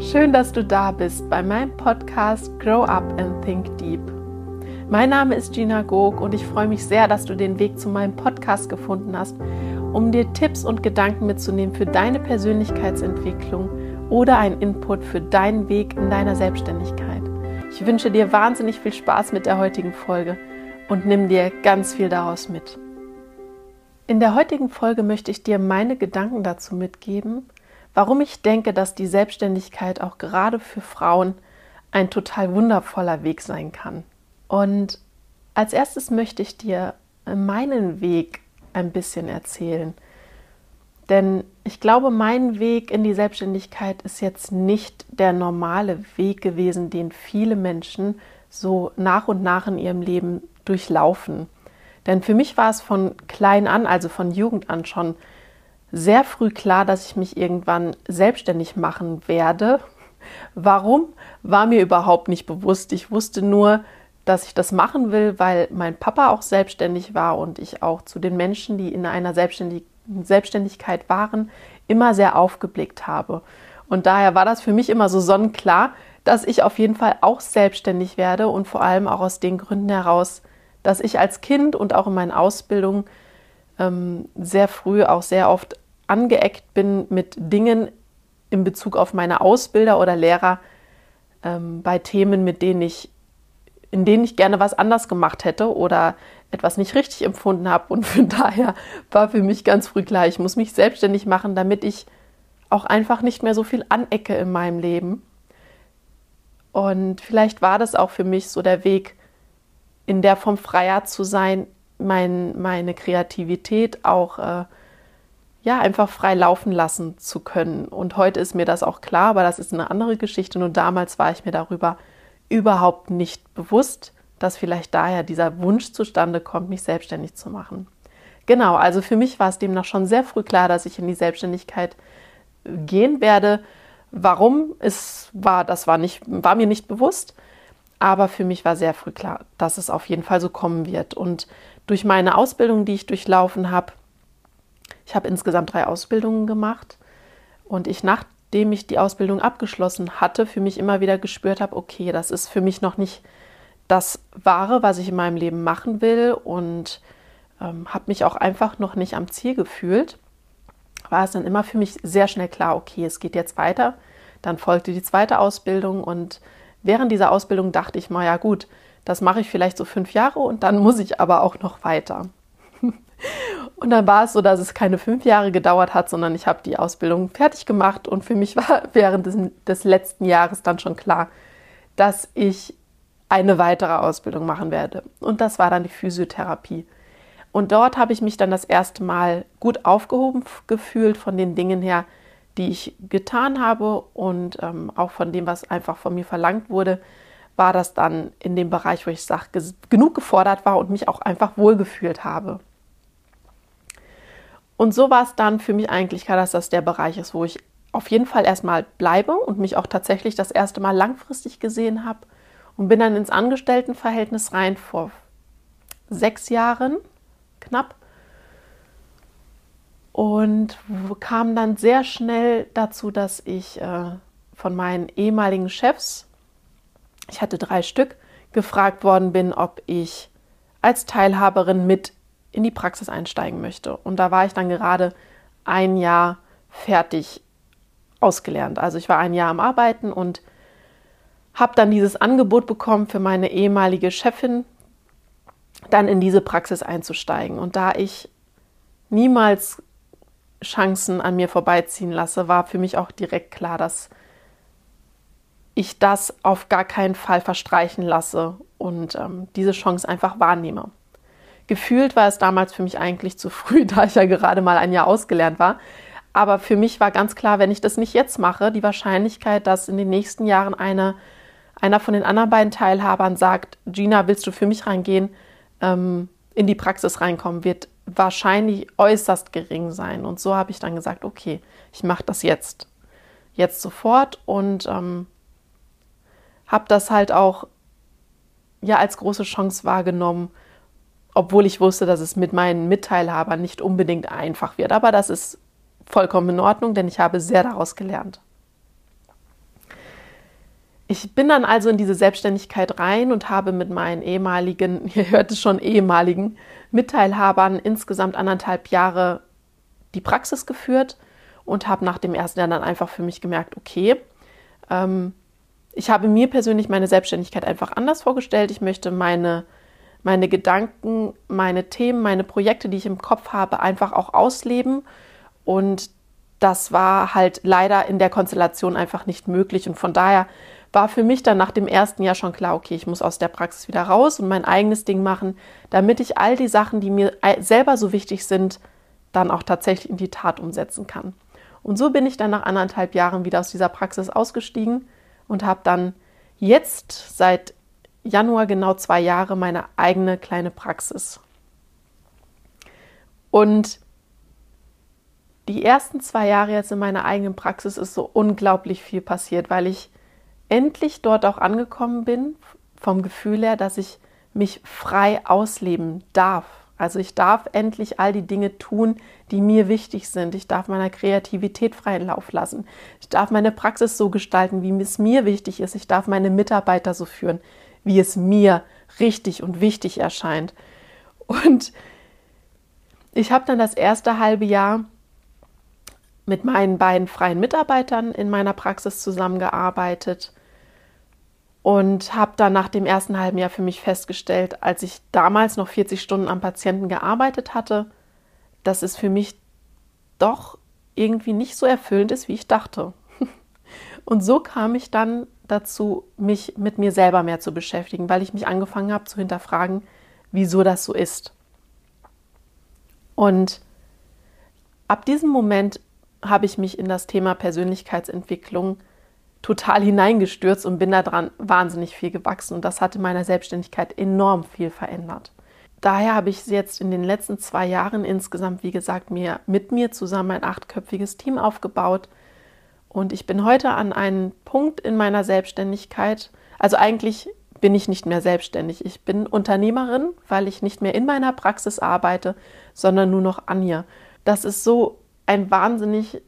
Schön, dass du da bist bei meinem Podcast Grow Up and Think Deep. Mein Name ist Gina Gog und ich freue mich sehr, dass du den Weg zu meinem Podcast gefunden hast, um dir Tipps und Gedanken mitzunehmen für deine Persönlichkeitsentwicklung oder einen Input für deinen Weg in deiner Selbstständigkeit. Ich wünsche dir wahnsinnig viel Spaß mit der heutigen Folge und nimm dir ganz viel daraus mit. In der heutigen Folge möchte ich dir meine Gedanken dazu mitgeben, warum ich denke, dass die Selbstständigkeit auch gerade für Frauen ein total wundervoller Weg sein kann. Und als erstes möchte ich dir meinen Weg ein bisschen erzählen. Denn ich glaube, mein Weg in die Selbstständigkeit ist jetzt nicht der normale Weg gewesen, den viele Menschen so nach und nach in ihrem Leben durchlaufen. Denn für mich war es von klein an, also von Jugend an schon sehr früh klar, dass ich mich irgendwann selbstständig machen werde. Warum war mir überhaupt nicht bewusst. Ich wusste nur, dass ich das machen will, weil mein Papa auch selbstständig war und ich auch zu den Menschen, die in einer Selbstständig Selbstständigkeit waren, immer sehr aufgeblickt habe. Und daher war das für mich immer so sonnenklar, dass ich auf jeden Fall auch selbstständig werde und vor allem auch aus den Gründen heraus, dass ich als Kind und auch in meinen Ausbildungen ähm, sehr früh auch sehr oft angeeckt bin mit Dingen in Bezug auf meine Ausbilder oder Lehrer ähm, bei Themen, mit denen ich, in denen ich gerne was anders gemacht hätte oder etwas nicht richtig empfunden habe. Und von daher war für mich ganz früh klar, ich muss mich selbstständig machen, damit ich auch einfach nicht mehr so viel anecke in meinem Leben. Und vielleicht war das auch für mich so der Weg, in der Form freier zu sein, mein, meine Kreativität auch äh, ja, einfach frei laufen lassen zu können. Und heute ist mir das auch klar, aber das ist eine andere Geschichte. Nur damals war ich mir darüber überhaupt nicht bewusst, dass vielleicht daher dieser Wunsch zustande kommt, mich selbstständig zu machen. Genau, also für mich war es demnach schon sehr früh klar, dass ich in die Selbstständigkeit gehen werde. Warum? Es war, das war, nicht, war mir nicht bewusst, aber für mich war sehr früh klar, dass es auf jeden Fall so kommen wird. Und durch meine Ausbildung, die ich durchlaufen habe, ich habe insgesamt drei Ausbildungen gemacht. Und ich, nachdem ich die Ausbildung abgeschlossen hatte, für mich immer wieder gespürt habe, okay, das ist für mich noch nicht das Wahre, was ich in meinem Leben machen will. Und ähm, habe mich auch einfach noch nicht am Ziel gefühlt, war es dann immer für mich sehr schnell klar, okay, es geht jetzt weiter. Dann folgte die zweite Ausbildung und während dieser Ausbildung dachte ich mal, ja gut, das mache ich vielleicht so fünf Jahre und dann muss ich aber auch noch weiter. Und dann war es so, dass es keine fünf Jahre gedauert hat, sondern ich habe die Ausbildung fertig gemacht und für mich war während des, des letzten Jahres dann schon klar, dass ich eine weitere Ausbildung machen werde. Und das war dann die Physiotherapie. Und dort habe ich mich dann das erste Mal gut aufgehoben gefühlt von den Dingen her, die ich getan habe und ähm, auch von dem, was einfach von mir verlangt wurde, war das dann in dem Bereich, wo ich sage, genug gefordert war und mich auch einfach wohlgefühlt habe. Und so war es dann für mich eigentlich klar, dass das der Bereich ist, wo ich auf jeden Fall erstmal bleibe und mich auch tatsächlich das erste Mal langfristig gesehen habe und bin dann ins Angestelltenverhältnis rein vor sechs Jahren knapp und kam dann sehr schnell dazu, dass ich äh, von meinen ehemaligen Chefs, ich hatte drei Stück, gefragt worden bin, ob ich als Teilhaberin mit in die Praxis einsteigen möchte. Und da war ich dann gerade ein Jahr fertig ausgelernt. Also ich war ein Jahr am Arbeiten und habe dann dieses Angebot bekommen für meine ehemalige Chefin, dann in diese Praxis einzusteigen. Und da ich niemals Chancen an mir vorbeiziehen lasse, war für mich auch direkt klar, dass ich das auf gar keinen Fall verstreichen lasse und ähm, diese Chance einfach wahrnehme. Gefühlt war es damals für mich eigentlich zu früh, da ich ja gerade mal ein Jahr ausgelernt war. Aber für mich war ganz klar, wenn ich das nicht jetzt mache, die Wahrscheinlichkeit, dass in den nächsten Jahren eine, einer von den anderen beiden Teilhabern sagt, Gina, willst du für mich reingehen, ähm, in die Praxis reinkommen, wird wahrscheinlich äußerst gering sein. Und so habe ich dann gesagt, okay, ich mache das jetzt. Jetzt sofort und ähm, habe das halt auch ja als große Chance wahrgenommen, obwohl ich wusste, dass es mit meinen Mitteilhabern nicht unbedingt einfach wird. Aber das ist vollkommen in Ordnung, denn ich habe sehr daraus gelernt. Ich bin dann also in diese Selbstständigkeit rein und habe mit meinen ehemaligen, ihr hört es schon, ehemaligen Mitteilhabern insgesamt anderthalb Jahre die Praxis geführt und habe nach dem ersten Jahr dann einfach für mich gemerkt, okay, ähm, ich habe mir persönlich meine Selbstständigkeit einfach anders vorgestellt. Ich möchte meine, meine Gedanken, meine Themen, meine Projekte, die ich im Kopf habe, einfach auch ausleben. Und das war halt leider in der Konstellation einfach nicht möglich. Und von daher war für mich dann nach dem ersten Jahr schon klar, okay, ich muss aus der Praxis wieder raus und mein eigenes Ding machen, damit ich all die Sachen, die mir selber so wichtig sind, dann auch tatsächlich in die Tat umsetzen kann. Und so bin ich dann nach anderthalb Jahren wieder aus dieser Praxis ausgestiegen und habe dann jetzt seit Januar genau zwei Jahre meine eigene kleine Praxis. Und die ersten zwei Jahre jetzt in meiner eigenen Praxis ist so unglaublich viel passiert, weil ich endlich dort auch angekommen bin, vom Gefühl her, dass ich mich frei ausleben darf. Also ich darf endlich all die Dinge tun, die mir wichtig sind. Ich darf meiner Kreativität freien Lauf lassen. Ich darf meine Praxis so gestalten, wie es mir wichtig ist. Ich darf meine Mitarbeiter so führen, wie es mir richtig und wichtig erscheint. Und ich habe dann das erste halbe Jahr mit meinen beiden freien Mitarbeitern in meiner Praxis zusammengearbeitet und habe dann nach dem ersten halben Jahr für mich festgestellt, als ich damals noch 40 Stunden am Patienten gearbeitet hatte, dass es für mich doch irgendwie nicht so erfüllend ist, wie ich dachte. Und so kam ich dann dazu, mich mit mir selber mehr zu beschäftigen, weil ich mich angefangen habe zu hinterfragen, wieso das so ist. Und ab diesem Moment habe ich mich in das Thema Persönlichkeitsentwicklung total hineingestürzt und bin daran wahnsinnig viel gewachsen. Und das hatte meiner Selbstständigkeit enorm viel verändert. Daher habe ich jetzt in den letzten zwei Jahren insgesamt, wie gesagt, mir mit mir zusammen ein achtköpfiges Team aufgebaut. Und ich bin heute an einem Punkt in meiner Selbstständigkeit. Also eigentlich bin ich nicht mehr selbstständig. Ich bin Unternehmerin, weil ich nicht mehr in meiner Praxis arbeite, sondern nur noch an ihr. Das ist so ein wahnsinnig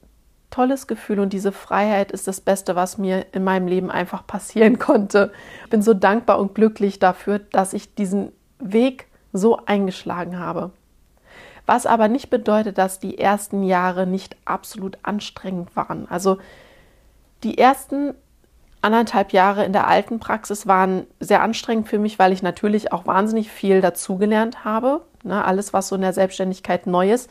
tolles Gefühl und diese Freiheit ist das Beste, was mir in meinem Leben einfach passieren konnte. Ich bin so dankbar und glücklich dafür, dass ich diesen Weg so eingeschlagen habe. Was aber nicht bedeutet, dass die ersten Jahre nicht absolut anstrengend waren. Also die ersten anderthalb Jahre in der alten Praxis waren sehr anstrengend für mich, weil ich natürlich auch wahnsinnig viel dazugelernt habe. Ne, alles, was so in der Selbstständigkeit neu ist,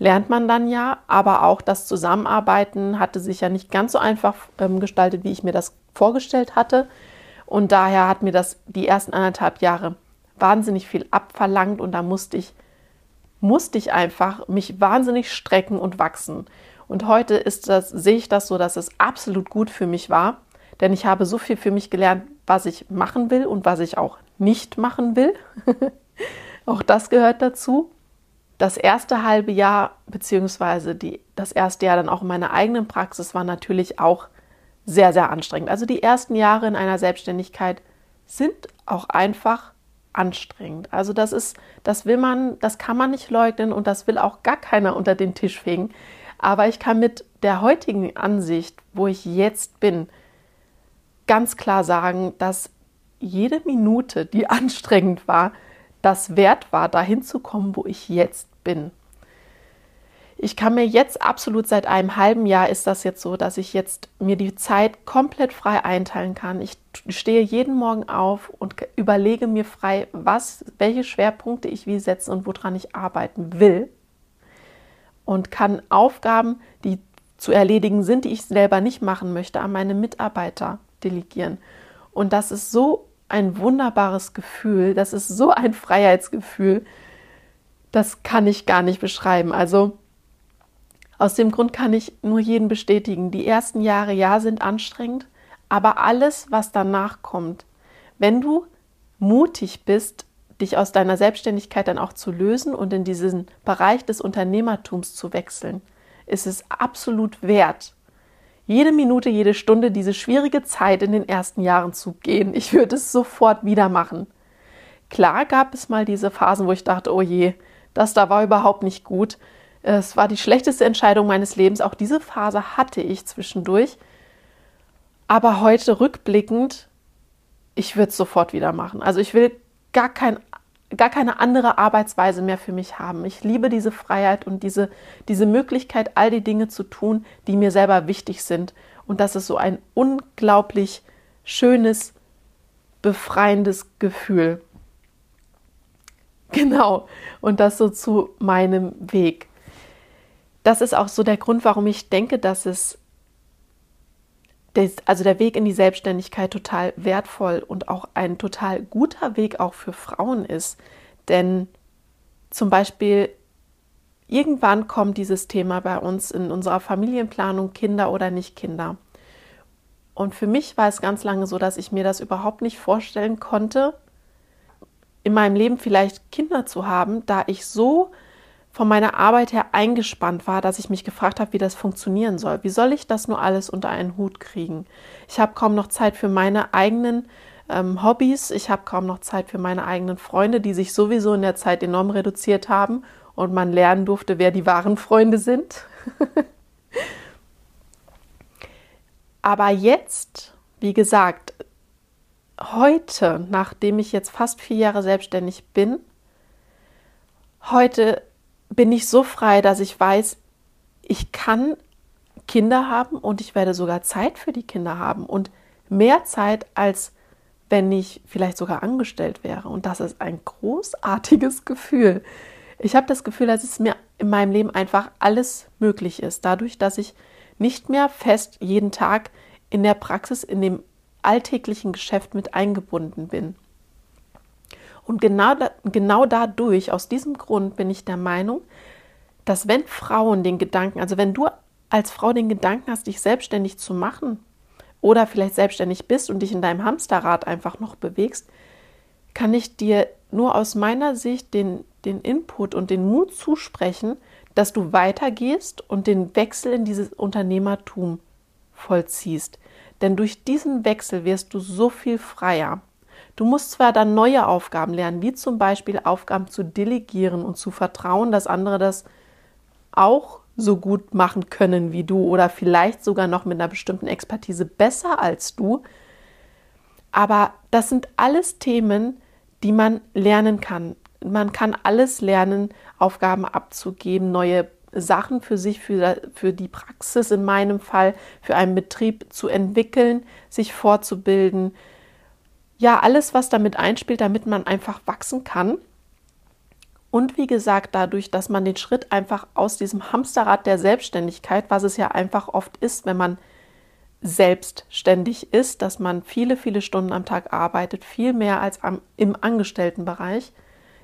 lernt man dann ja. Aber auch das Zusammenarbeiten hatte sich ja nicht ganz so einfach ähm, gestaltet, wie ich mir das vorgestellt hatte. Und daher hat mir das die ersten anderthalb Jahre wahnsinnig viel abverlangt und da musste ich, musste ich einfach mich wahnsinnig strecken und wachsen. Und heute ist das, sehe ich das so, dass es absolut gut für mich war, denn ich habe so viel für mich gelernt, was ich machen will und was ich auch nicht machen will. auch das gehört dazu das erste halbe Jahr, beziehungsweise die, das erste Jahr dann auch in meiner eigenen Praxis war natürlich auch sehr, sehr anstrengend. Also die ersten Jahre in einer Selbstständigkeit sind auch einfach anstrengend. Also das ist, das will man, das kann man nicht leugnen und das will auch gar keiner unter den Tisch fegen. Aber ich kann mit der heutigen Ansicht, wo ich jetzt bin, ganz klar sagen, dass jede Minute, die anstrengend war, das wert war, dahin zu kommen, wo ich jetzt bin. Ich kann mir jetzt absolut seit einem halben Jahr ist das jetzt so, dass ich jetzt mir die Zeit komplett frei einteilen kann. Ich stehe jeden Morgen auf und überlege mir frei, was, welche Schwerpunkte ich wie setzen und woran ich arbeiten will. Und kann Aufgaben, die zu erledigen sind, die ich selber nicht machen möchte, an meine Mitarbeiter delegieren. Und das ist so ein wunderbares Gefühl, das ist so ein Freiheitsgefühl, das kann ich gar nicht beschreiben. Also aus dem Grund kann ich nur jeden bestätigen. Die ersten Jahre, ja, sind anstrengend, aber alles, was danach kommt, wenn du mutig bist, dich aus deiner Selbstständigkeit dann auch zu lösen und in diesen Bereich des Unternehmertums zu wechseln, ist es absolut wert, jede Minute, jede Stunde diese schwierige Zeit in den ersten Jahren zu gehen. Ich würde es sofort wieder machen. Klar gab es mal diese Phasen, wo ich dachte, oh je, das da war überhaupt nicht gut. Es war die schlechteste Entscheidung meines Lebens. Auch diese Phase hatte ich zwischendurch. Aber heute rückblickend, ich würde es sofort wieder machen. Also ich will gar, kein, gar keine andere Arbeitsweise mehr für mich haben. Ich liebe diese Freiheit und diese, diese Möglichkeit, all die Dinge zu tun, die mir selber wichtig sind. Und das ist so ein unglaublich schönes, befreiendes Gefühl. Genau. Und das so zu meinem Weg. Das ist auch so der Grund, warum ich denke, dass es also der Weg in die Selbstständigkeit total wertvoll und auch ein total guter Weg auch für Frauen ist. Denn zum Beispiel irgendwann kommt dieses Thema bei uns in unserer Familienplanung, Kinder oder nicht Kinder. Und für mich war es ganz lange so, dass ich mir das überhaupt nicht vorstellen konnte, in meinem Leben vielleicht Kinder zu haben, da ich so von meiner Arbeit her eingespannt war, dass ich mich gefragt habe, wie das funktionieren soll. Wie soll ich das nur alles unter einen Hut kriegen? Ich habe kaum noch Zeit für meine eigenen ähm, Hobbys. Ich habe kaum noch Zeit für meine eigenen Freunde, die sich sowieso in der Zeit enorm reduziert haben und man lernen durfte, wer die wahren Freunde sind. Aber jetzt, wie gesagt, heute, nachdem ich jetzt fast vier Jahre selbstständig bin, heute bin ich so frei, dass ich weiß, ich kann Kinder haben und ich werde sogar Zeit für die Kinder haben und mehr Zeit, als wenn ich vielleicht sogar angestellt wäre. Und das ist ein großartiges Gefühl. Ich habe das Gefühl, dass es mir in meinem Leben einfach alles möglich ist, dadurch, dass ich nicht mehr fest jeden Tag in der Praxis, in dem alltäglichen Geschäft mit eingebunden bin. Und genau, genau dadurch, aus diesem Grund bin ich der Meinung, dass wenn Frauen den Gedanken, also wenn du als Frau den Gedanken hast, dich selbstständig zu machen oder vielleicht selbstständig bist und dich in deinem Hamsterrad einfach noch bewegst, kann ich dir nur aus meiner Sicht den, den Input und den Mut zusprechen, dass du weitergehst und den Wechsel in dieses Unternehmertum vollziehst. Denn durch diesen Wechsel wirst du so viel freier. Du musst zwar dann neue Aufgaben lernen, wie zum Beispiel Aufgaben zu delegieren und zu vertrauen, dass andere das auch so gut machen können wie du oder vielleicht sogar noch mit einer bestimmten Expertise besser als du. Aber das sind alles Themen, die man lernen kann. Man kann alles lernen, Aufgaben abzugeben, neue Sachen für sich, für, für die Praxis in meinem Fall, für einen Betrieb zu entwickeln, sich fortzubilden, ja, alles, was damit einspielt, damit man einfach wachsen kann. Und wie gesagt, dadurch, dass man den Schritt einfach aus diesem Hamsterrad der Selbstständigkeit, was es ja einfach oft ist, wenn man selbstständig ist, dass man viele, viele Stunden am Tag arbeitet, viel mehr als am, im Angestelltenbereich,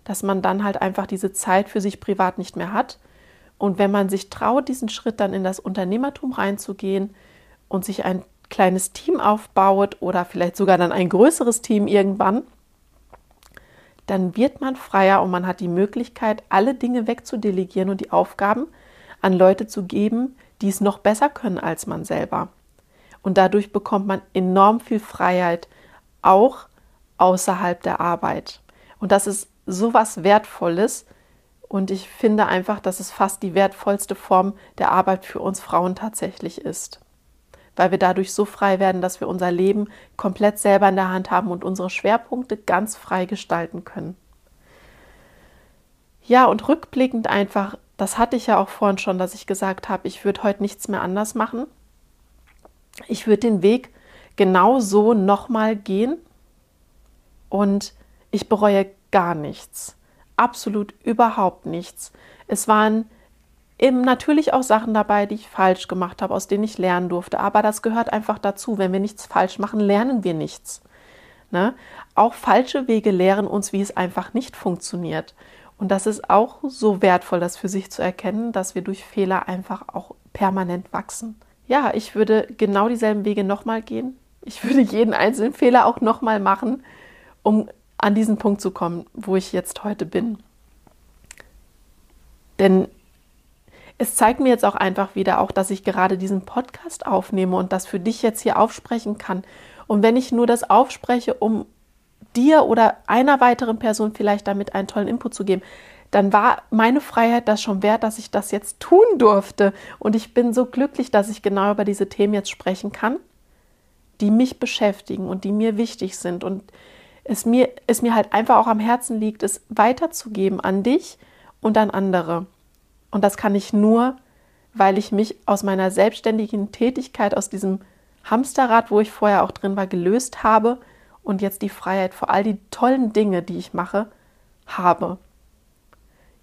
dass man dann halt einfach diese Zeit für sich privat nicht mehr hat. Und wenn man sich traut, diesen Schritt dann in das Unternehmertum reinzugehen und sich ein kleines Team aufbaut oder vielleicht sogar dann ein größeres Team irgendwann, dann wird man freier und man hat die Möglichkeit, alle Dinge wegzudelegieren und die Aufgaben an Leute zu geben, die es noch besser können als man selber. Und dadurch bekommt man enorm viel Freiheit, auch außerhalb der Arbeit. Und das ist so was Wertvolles. Und ich finde einfach, dass es fast die wertvollste Form der Arbeit für uns Frauen tatsächlich ist weil wir dadurch so frei werden, dass wir unser Leben komplett selber in der Hand haben und unsere Schwerpunkte ganz frei gestalten können. Ja, und rückblickend einfach, das hatte ich ja auch vorhin schon, dass ich gesagt habe, ich würde heute nichts mehr anders machen. Ich würde den Weg genau so nochmal gehen und ich bereue gar nichts. Absolut überhaupt nichts. Es waren eben natürlich auch Sachen dabei, die ich falsch gemacht habe, aus denen ich lernen durfte. Aber das gehört einfach dazu. Wenn wir nichts falsch machen, lernen wir nichts. Ne? Auch falsche Wege lehren uns, wie es einfach nicht funktioniert. Und das ist auch so wertvoll, das für sich zu erkennen, dass wir durch Fehler einfach auch permanent wachsen. Ja, ich würde genau dieselben Wege nochmal gehen. Ich würde jeden einzelnen Fehler auch nochmal machen, um an diesen Punkt zu kommen, wo ich jetzt heute bin. Denn es zeigt mir jetzt auch einfach wieder auch, dass ich gerade diesen Podcast aufnehme und das für dich jetzt hier aufsprechen kann. Und wenn ich nur das aufspreche, um dir oder einer weiteren Person vielleicht damit einen tollen Input zu geben, dann war meine Freiheit das schon wert, dass ich das jetzt tun durfte. Und ich bin so glücklich, dass ich genau über diese Themen jetzt sprechen kann. die mich beschäftigen und die mir wichtig sind und es mir, es mir halt einfach auch am Herzen liegt, es weiterzugeben an dich und an andere. Und das kann ich nur, weil ich mich aus meiner selbstständigen Tätigkeit, aus diesem Hamsterrad, wo ich vorher auch drin war, gelöst habe und jetzt die Freiheit vor all die tollen Dinge, die ich mache, habe.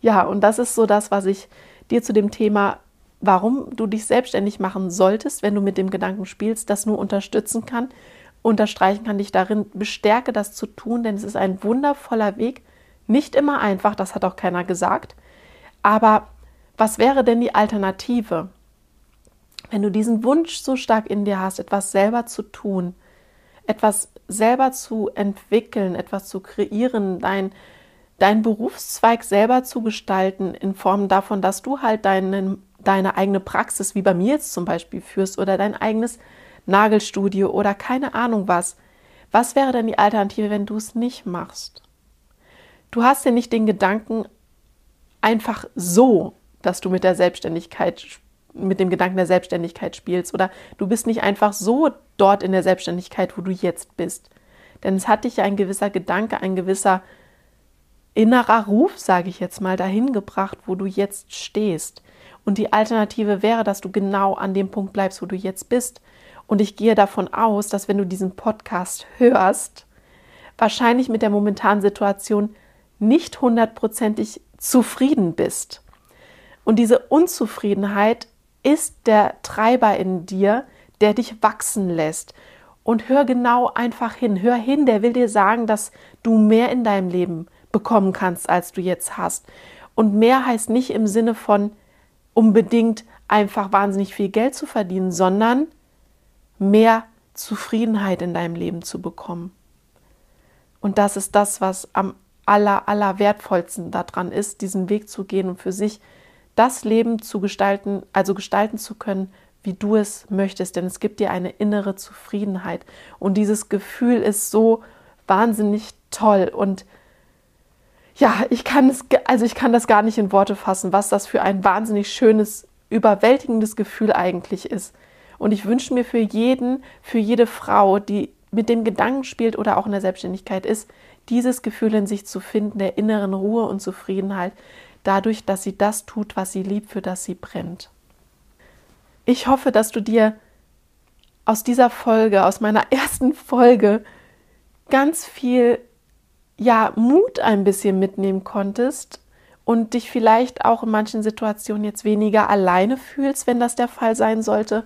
Ja, und das ist so das, was ich dir zu dem Thema, warum du dich selbstständig machen solltest, wenn du mit dem Gedanken spielst, das nur unterstützen kann, unterstreichen kann, dich darin bestärke, das zu tun, denn es ist ein wundervoller Weg. Nicht immer einfach, das hat auch keiner gesagt. Aber was wäre denn die Alternative? Wenn du diesen Wunsch so stark in dir hast, etwas selber zu tun, etwas selber zu entwickeln, etwas zu kreieren, dein, dein Berufszweig selber zu gestalten, in Form davon, dass du halt deine, deine eigene Praxis, wie bei mir jetzt zum Beispiel, führst oder dein eigenes Nagelstudio oder keine Ahnung was. Was wäre denn die Alternative, wenn du es nicht machst? Du hast ja nicht den Gedanken einfach so, dass du mit der Selbstständigkeit mit dem Gedanken der Selbstständigkeit spielst oder du bist nicht einfach so dort in der Selbstständigkeit, wo du jetzt bist. Denn es hat dich ja ein gewisser Gedanke, ein gewisser innerer Ruf, sage ich jetzt mal, dahin gebracht, wo du jetzt stehst. Und die Alternative wäre, dass du genau an dem Punkt bleibst, wo du jetzt bist. Und ich gehe davon aus, dass wenn du diesen Podcast hörst, wahrscheinlich mit der momentanen Situation nicht hundertprozentig zufrieden bist. Und diese Unzufriedenheit ist der Treiber in dir, der dich wachsen lässt. Und hör genau einfach hin. Hör hin, der will dir sagen, dass du mehr in deinem Leben bekommen kannst, als du jetzt hast. Und mehr heißt nicht im Sinne von unbedingt einfach wahnsinnig viel Geld zu verdienen, sondern mehr Zufriedenheit in deinem Leben zu bekommen. Und das ist das, was am aller, aller wertvollsten daran ist, diesen Weg zu gehen und für sich das Leben zu gestalten, also gestalten zu können, wie du es möchtest, denn es gibt dir eine innere Zufriedenheit und dieses Gefühl ist so wahnsinnig toll und ja, ich kann es also ich kann das gar nicht in Worte fassen, was das für ein wahnsinnig schönes, überwältigendes Gefühl eigentlich ist. Und ich wünsche mir für jeden, für jede Frau, die mit dem Gedanken spielt oder auch in der Selbstständigkeit ist, dieses Gefühl in sich zu finden, der inneren Ruhe und Zufriedenheit, dadurch, dass sie das tut, was sie liebt, für das sie brennt. Ich hoffe, dass du dir aus dieser Folge, aus meiner ersten Folge, ganz viel ja, Mut ein bisschen mitnehmen konntest und dich vielleicht auch in manchen Situationen jetzt weniger alleine fühlst, wenn das der Fall sein sollte.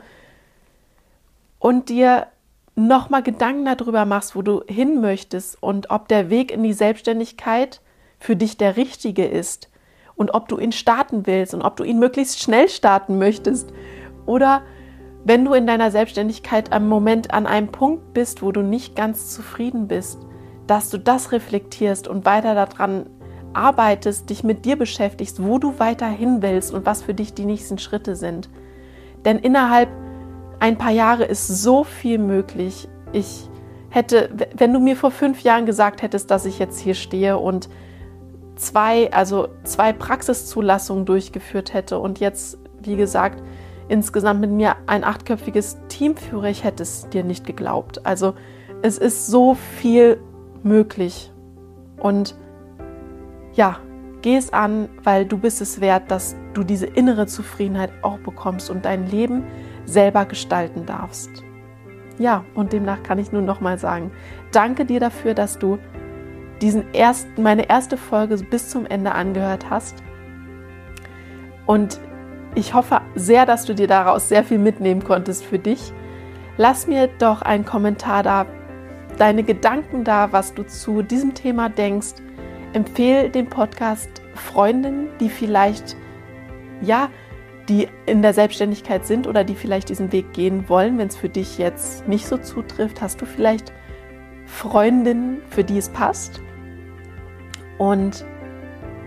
Und dir nochmal Gedanken darüber machst, wo du hin möchtest und ob der Weg in die Selbstständigkeit für dich der richtige ist und ob du ihn starten willst und ob du ihn möglichst schnell starten möchtest oder wenn du in deiner Selbstständigkeit am Moment an einem Punkt bist, wo du nicht ganz zufrieden bist, dass du das reflektierst und weiter daran arbeitest, dich mit dir beschäftigst, wo du weiterhin willst und was für dich die nächsten Schritte sind. Denn innerhalb ein paar Jahre ist so viel möglich. Ich hätte, wenn du mir vor fünf Jahren gesagt hättest, dass ich jetzt hier stehe und zwei, also zwei Praxiszulassungen durchgeführt hätte und jetzt, wie gesagt, insgesamt mit mir ein achtköpfiges Team führe, ich hätte es dir nicht geglaubt. Also es ist so viel möglich. Und ja, geh es an, weil du bist es wert, dass du diese innere Zufriedenheit auch bekommst und dein Leben selber gestalten darfst. Ja, und demnach kann ich nur noch mal sagen, danke dir dafür, dass du diesen ersten, meine erste Folge bis zum Ende angehört hast. Und ich hoffe sehr, dass du dir daraus sehr viel mitnehmen konntest für dich. Lass mir doch einen Kommentar da, deine Gedanken da, was du zu diesem Thema denkst. Empfehle den Podcast Freundinnen, die vielleicht, ja, die in der Selbstständigkeit sind oder die vielleicht diesen Weg gehen wollen, wenn es für dich jetzt nicht so zutrifft. Hast du vielleicht Freundinnen, für die es passt? Und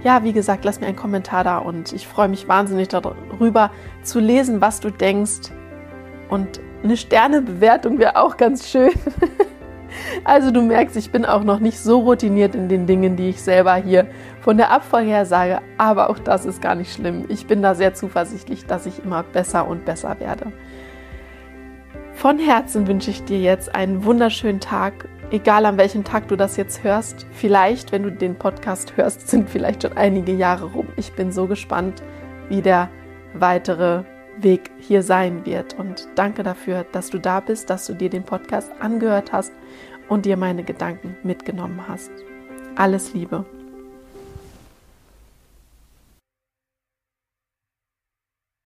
ja, wie gesagt, lass mir einen Kommentar da und ich freue mich wahnsinnig darüber zu lesen, was du denkst. Und eine Sternebewertung wäre auch ganz schön. Also du merkst, ich bin auch noch nicht so routiniert in den Dingen, die ich selber hier von der Abfolge her sage, aber auch das ist gar nicht schlimm. Ich bin da sehr zuversichtlich, dass ich immer besser und besser werde. Von Herzen wünsche ich dir jetzt einen wunderschönen Tag, egal an welchem Tag du das jetzt hörst. Vielleicht, wenn du den Podcast hörst, sind vielleicht schon einige Jahre rum. Ich bin so gespannt, wie der weitere Weg hier sein wird. Und danke dafür, dass du da bist, dass du dir den Podcast angehört hast und dir meine Gedanken mitgenommen hast. Alles Liebe.